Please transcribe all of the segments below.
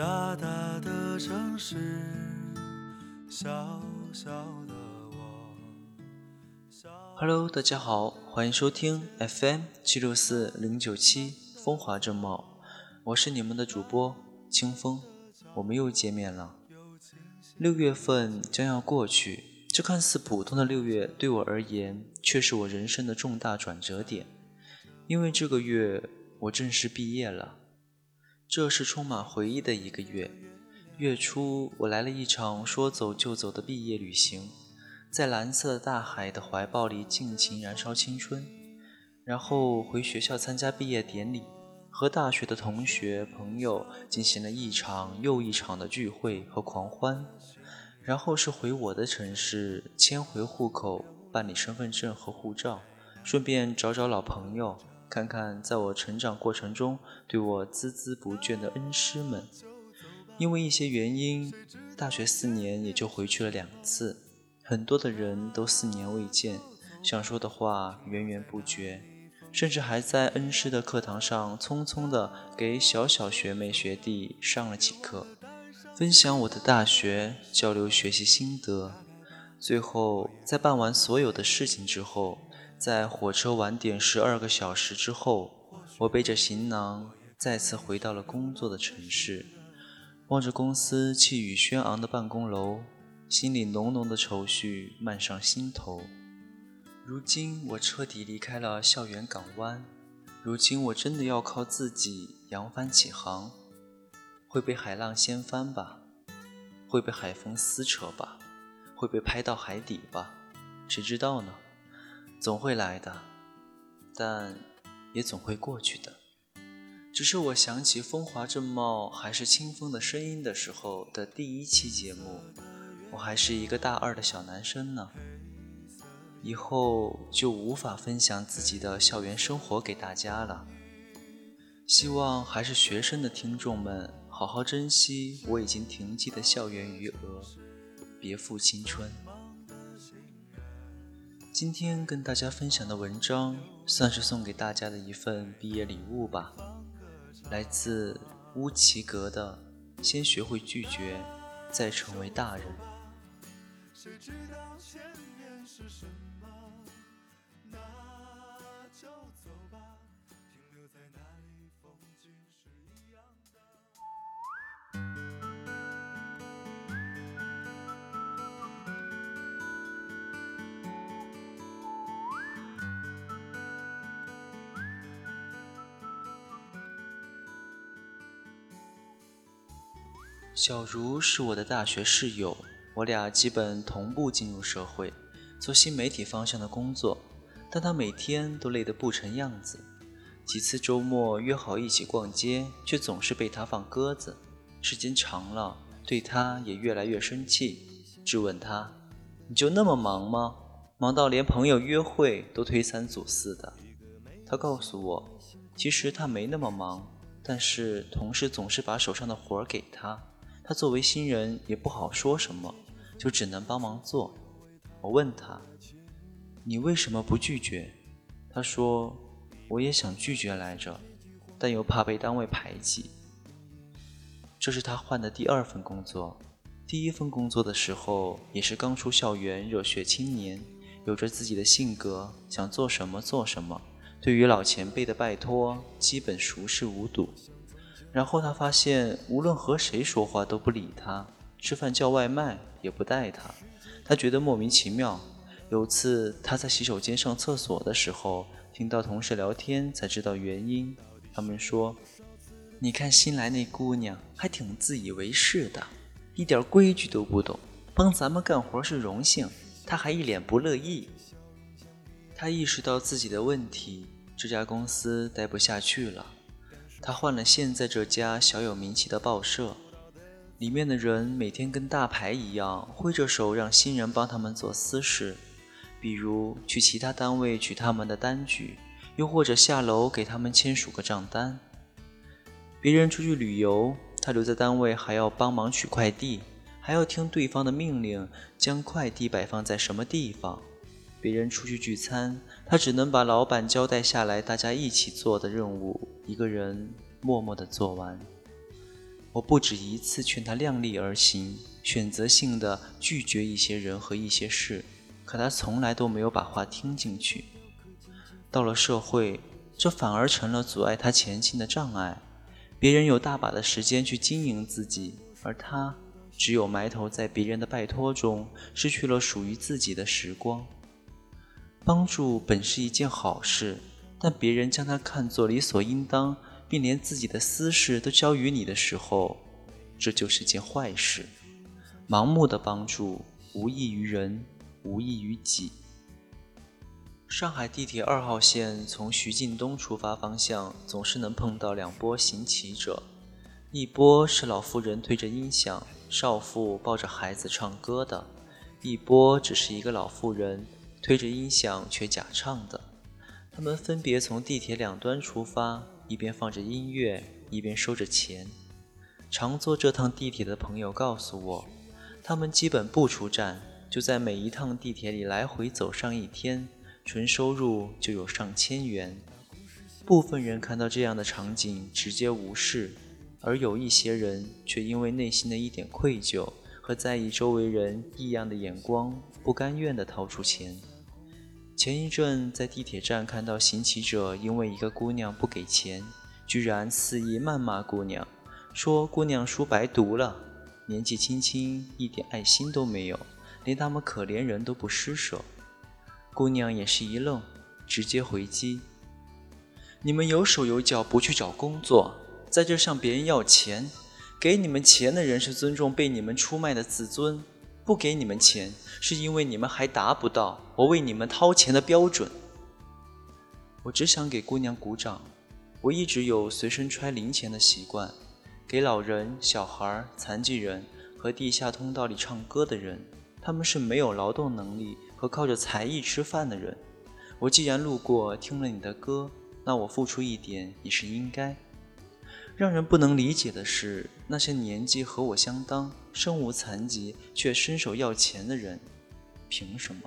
大大的城市，小小的我。Hello，大家好，欢迎收听 FM 七六四零九七风华正茂，我是你们的主播清风，我们又见面了。六月份将要过去，这看似普通的六月，对我而言却是我人生的重大转折点，因为这个月我正式毕业了。这是充满回忆的一个月。月初，我来了一场说走就走的毕业旅行，在蓝色大海的怀抱里尽情燃烧青春，然后回学校参加毕业典礼，和大学的同学朋友进行了一场又一场的聚会和狂欢，然后是回我的城市迁回户口，办理身份证和护照，顺便找找老朋友。看看在我成长过程中对我孜孜不倦的恩师们，因为一些原因，大学四年也就回去了两次。很多的人都四年未见，想说的话源源不绝，甚至还在恩师的课堂上匆匆的给小小学妹学弟上了几课，分享我的大学，交流学习心得。最后，在办完所有的事情之后。在火车晚点十二个小时之后，我背着行囊再次回到了工作的城市，望着公司气宇轩昂的办公楼，心里浓浓的愁绪漫上心头。如今我彻底离开了校园港湾，如今我真的要靠自己扬帆起航，会被海浪掀翻吧，会被海风撕扯吧，会被拍到海底吧，谁知道呢？总会来的，但也总会过去的。只是我想起风华正茂还是清风的声音的时候的第一期节目，我还是一个大二的小男生呢。以后就无法分享自己的校园生活给大家了。希望还是学生的听众们好好珍惜我已经停机的校园余额，别负青春。今天跟大家分享的文章，算是送给大家的一份毕业礼物吧。来自乌奇格的《先学会拒绝，再成为大人》。谁知道前面是什么？小茹是我的大学室友，我俩基本同步进入社会，做新媒体方向的工作。但她每天都累得不成样子，几次周末约好一起逛街，却总是被他放鸽子。时间长了，对他也越来越生气，质问他：“你就那么忙吗？忙到连朋友约会都推三阻四的？”他告诉我，其实他没那么忙，但是同事总是把手上的活儿给他。他作为新人也不好说什么，就只能帮忙做。我问他：“你为什么不拒绝？”他说：“我也想拒绝来着，但又怕被单位排挤。”这是他换的第二份工作。第一份工作的时候也是刚出校园，热血青年，有着自己的性格，想做什么做什么。对于老前辈的拜托，基本熟视无睹。然后他发现，无论和谁说话都不理他，吃饭叫外卖也不带他，他觉得莫名其妙。有次他在洗手间上厕所的时候，听到同事聊天，才知道原因。他们说：“你看新来那姑娘，还挺自以为是的，一点规矩都不懂，帮咱们干活是荣幸，她还一脸不乐意。”他意识到自己的问题，这家公司待不下去了。他换了现在这家小有名气的报社，里面的人每天跟大牌一样，挥着手让新人帮他们做私事，比如去其他单位取他们的单据，又或者下楼给他们签署个账单。别人出去旅游，他留在单位还要帮忙取快递，还要听对方的命令，将快递摆放在什么地方。别人出去聚餐，他只能把老板交代下来大家一起做的任务，一个人默默地做完。我不止一次劝他量力而行，选择性的拒绝一些人和一些事，可他从来都没有把话听进去。到了社会，这反而成了阻碍他前进的障碍。别人有大把的时间去经营自己，而他只有埋头在别人的拜托中，失去了属于自己的时光。帮助本是一件好事，但别人将它看作理所应当。并连自己的私事都交于你的时候，这就是件坏事。盲目的帮助无益于人，无益于己。上海地铁二号线从徐泾东出发方向，总是能碰到两波行乞者：一波是老妇人推着音响，少妇抱着孩子唱歌的；一波只是一个老妇人推着音响却假唱的。他们分别从地铁两端出发。一边放着音乐，一边收着钱。常坐这趟地铁的朋友告诉我，他们基本不出站，就在每一趟地铁里来回走上一天，纯收入就有上千元。部分人看到这样的场景直接无视，而有一些人却因为内心的一点愧疚和在意周围人异样的眼光，不甘愿地掏出钱。前一阵在地铁站看到行乞者因为一个姑娘不给钱，居然肆意谩骂姑娘，说姑娘书白读了，年纪轻轻一点爱心都没有，连他们可怜人都不施舍。姑娘也是一愣，直接回击：“你们有手有脚不去找工作，在这向别人要钱，给你们钱的人是尊重被你们出卖的自尊。”不给你们钱，是因为你们还达不到我为你们掏钱的标准。我只想给姑娘鼓掌。我一直有随身揣零钱的习惯，给老人、小孩、残疾人和地下通道里唱歌的人。他们是没有劳动能力和靠着才艺吃饭的人。我既然路过听了你的歌，那我付出一点也是应该。让人不能理解的是，那些年纪和我相当、身无残疾却伸手要钱的人，凭什么？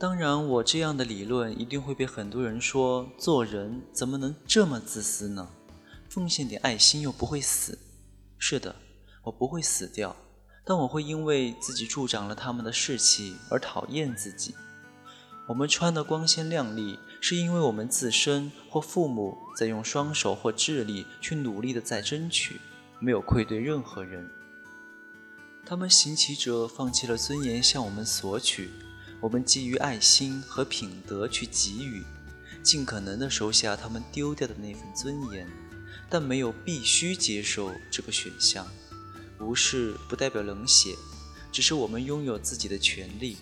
当然，我这样的理论一定会被很多人说：做人怎么能这么自私呢？奉献点爱心又不会死。是的，我不会死掉，但我会因为自己助长了他们的士气而讨厌自己。我们穿得光鲜亮丽，是因为我们自身或父母在用双手或智力去努力的在争取，没有愧对任何人。他们行乞者放弃了尊严向我们索取，我们基于爱心和品德去给予，尽可能的收下他们丢掉的那份尊严，但没有必须接受这个选项。无视不代表冷血，只是我们拥有自己的权利。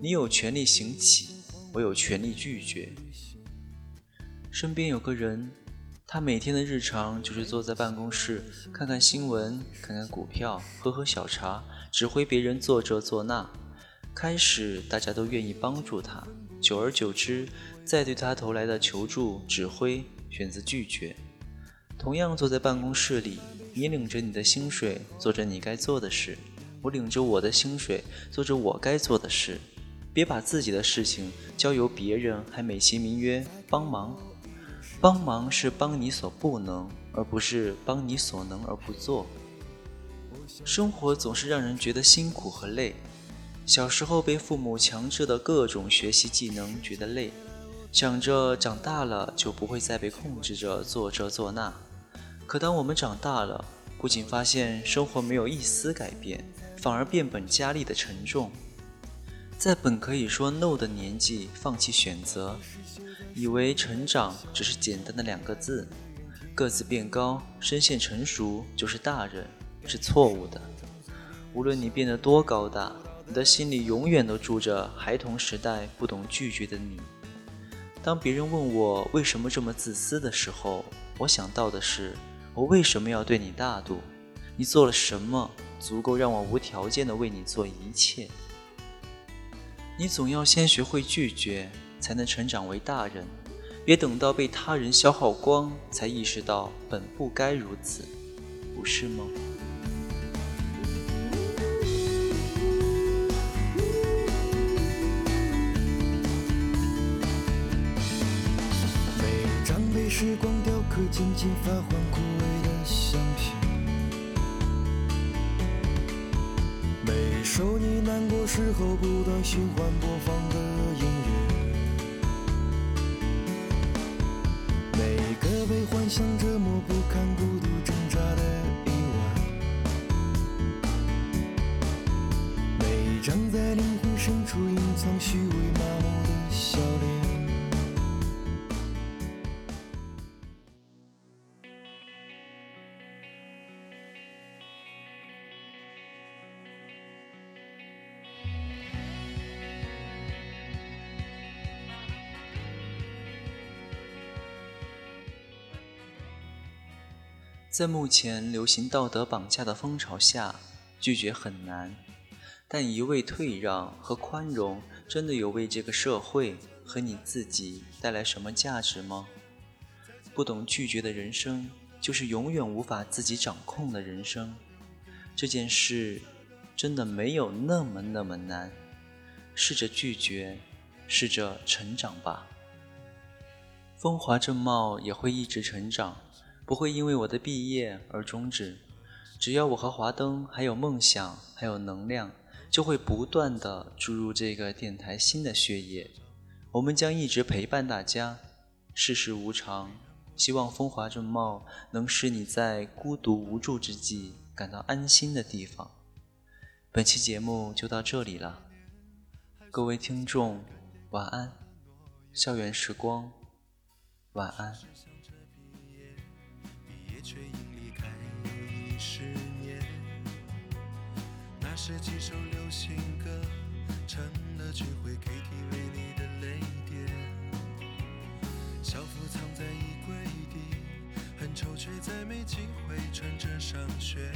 你有权利行乞，我有权利拒绝。身边有个人，他每天的日常就是坐在办公室，看看新闻，看看股票，喝喝小茶，指挥别人做这做那。开始大家都愿意帮助他，久而久之，再对他投来的求助、指挥，选择拒绝。同样坐在办公室里，你领着你的薪水，做着你该做的事；我领着我的薪水，做着我该做的事。别把自己的事情交由别人，还美其名曰帮忙。帮忙是帮你所不能，而不是帮你所能而不做。生活总是让人觉得辛苦和累。小时候被父母强制的各种学习技能觉得累，想着长大了就不会再被控制着做这做那。可当我们长大了，不仅发现生活没有一丝改变，反而变本加厉的沉重。在本可以说 no 的年纪放弃选择，以为成长只是简单的两个字，个子变高、身线成熟就是大人，是错误的。无论你变得多高大，你的心里永远都住着孩童时代不懂拒绝的你。当别人问我为什么这么自私的时候，我想到的是，我为什么要对你大度？你做了什么足够让我无条件的为你做一切？你总要先学会拒绝，才能成长为大人。别等到被他人消耗光，才意识到本不该如此，不是吗？每张被时光雕刻、渐渐发黄、难过时候不断循环播放的音乐。每个被幻想折磨不堪、孤独挣扎的夜晚，每一张在灵魂深处隐藏虚伪在目前流行道德绑架的风潮下，拒绝很难，但一味退让和宽容，真的有为这个社会和你自己带来什么价值吗？不懂拒绝的人生，就是永远无法自己掌控的人生。这件事真的没有那么那么难，试着拒绝，试着成长吧。风华正茂也会一直成长。不会因为我的毕业而终止，只要我和华灯还有梦想，还有能量，就会不断的注入这个电台新的血液。我们将一直陪伴大家。世事无常，希望风华正茂能使你在孤独无助之际感到安心的地方。本期节目就到这里了，各位听众，晚安。校园时光，晚安。十年。那是几首流行歌，成了聚会 KTV 里的泪点。校服藏在衣柜底，很丑却再没机会穿着上学。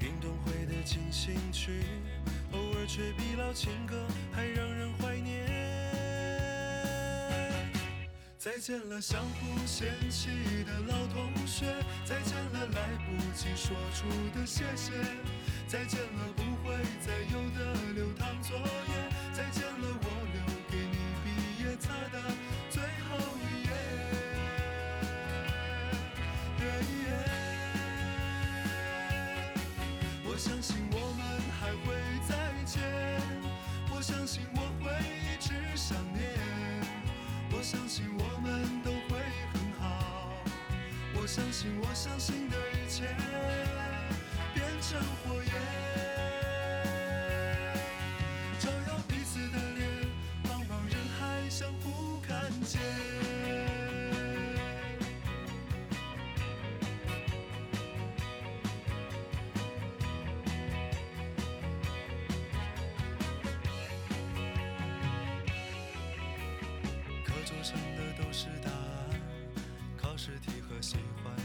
运动会的进行曲，偶尔却比老情歌还让人怀念。见了，相互嫌弃的老同学；再见了，来不及说出的谢谢；再见了，不会再有的流淌作业；再见了，我留相信我相信的一切变成火焰，照耀彼此的脸，茫茫人海相互看见。上的都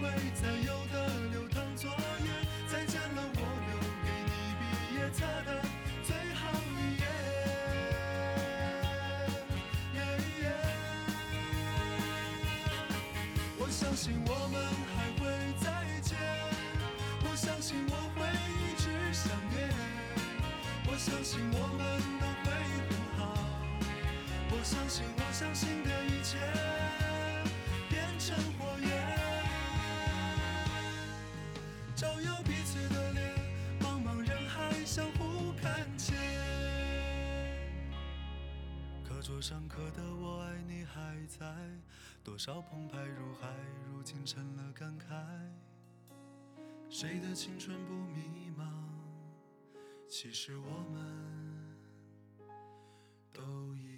会再有的流淌作业。再见了，我留给你毕业册的最后一页。我相信我们还会再见，我相信我会一直想念，我相信我们都会很好，我相信我相信的一切变成。桌上刻的“我爱你”还在，多少澎湃如海，如今成了感慨。谁的青春不迷茫？其实我们都一样。